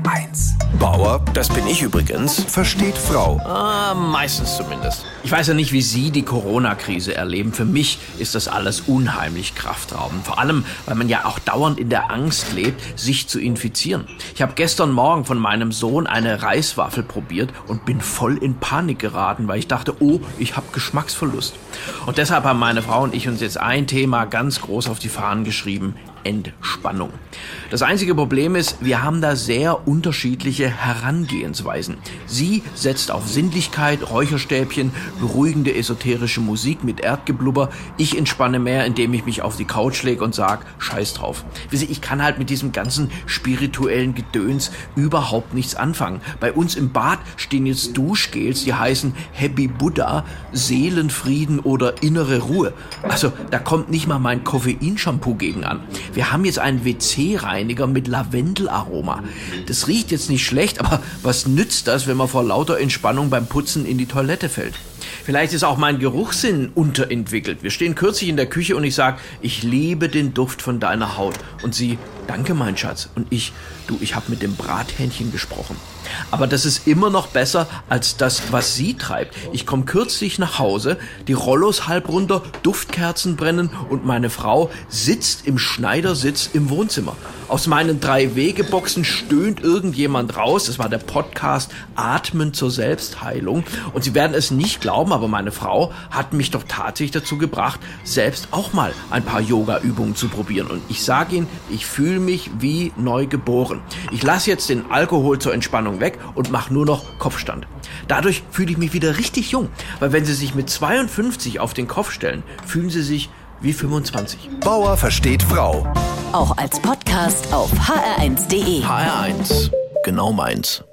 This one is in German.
HR1. Bauer, das bin ich übrigens, versteht Frau. Ah, meistens zumindest. Ich weiß ja nicht, wie Sie die Corona-Krise erleben. Für mich ist das alles unheimlich kraftraubend. Vor allem, weil man ja auch dauernd in der Angst lebt, sich zu infizieren. Ich habe gestern Morgen von meinem Sohn eine Reiswaffel probiert und bin voll in Panik geraten, weil ich dachte, oh, ich habe Geschmacksverlust. Und deshalb haben meine Frau und ich uns jetzt ein Thema ganz groß auf die Fahnen geschrieben. Entspannung. Das einzige Problem ist, wir haben da sehr unterschiedliche Herangehensweisen. Sie setzt auf Sinnlichkeit, Räucherstäbchen, beruhigende esoterische Musik mit Erdgeblubber. Ich entspanne mehr, indem ich mich auf die Couch lege und sag, scheiß drauf. Ich kann halt mit diesem ganzen spirituellen Gedöns überhaupt nichts anfangen. Bei uns im Bad stehen jetzt Duschgels, die heißen Happy Buddha, Seelenfrieden oder innere Ruhe. Also da kommt nicht mal mein Koffeinshampoo gegen an. Wir haben jetzt einen WC-Reiniger mit Lavendelaroma. Das riecht jetzt nicht schlecht, aber was nützt das, wenn man vor lauter Entspannung beim Putzen in die Toilette fällt? Vielleicht ist auch mein Geruchssinn unterentwickelt. Wir stehen kürzlich in der Küche und ich sage, ich liebe den Duft von deiner Haut. Und sie, danke mein Schatz. Und ich, du, ich habe mit dem Brathähnchen gesprochen. Aber das ist immer noch besser als das, was sie treibt. Ich komme kürzlich nach Hause, die Rollos halb runter, Duftkerzen brennen und meine Frau sitzt im Schneidersitz im Wohnzimmer. Aus meinen drei Wegeboxen stöhnt irgendjemand raus. Das war der Podcast Atmen zur Selbstheilung. Und Sie werden es nicht glauben, aber meine Frau hat mich doch tatsächlich dazu gebracht, selbst auch mal ein paar Yoga-Übungen zu probieren. Und ich sage Ihnen, ich fühle mich wie neu geboren. Ich lasse jetzt den Alkohol zur Entspannung weg und mache nur noch Kopfstand. Dadurch fühle ich mich wieder richtig jung, weil wenn Sie sich mit 52 auf den Kopf stellen, fühlen Sie sich wie 25. Bauer versteht Frau. Auch als Podcast auf hr1.de. HR1, genau meins.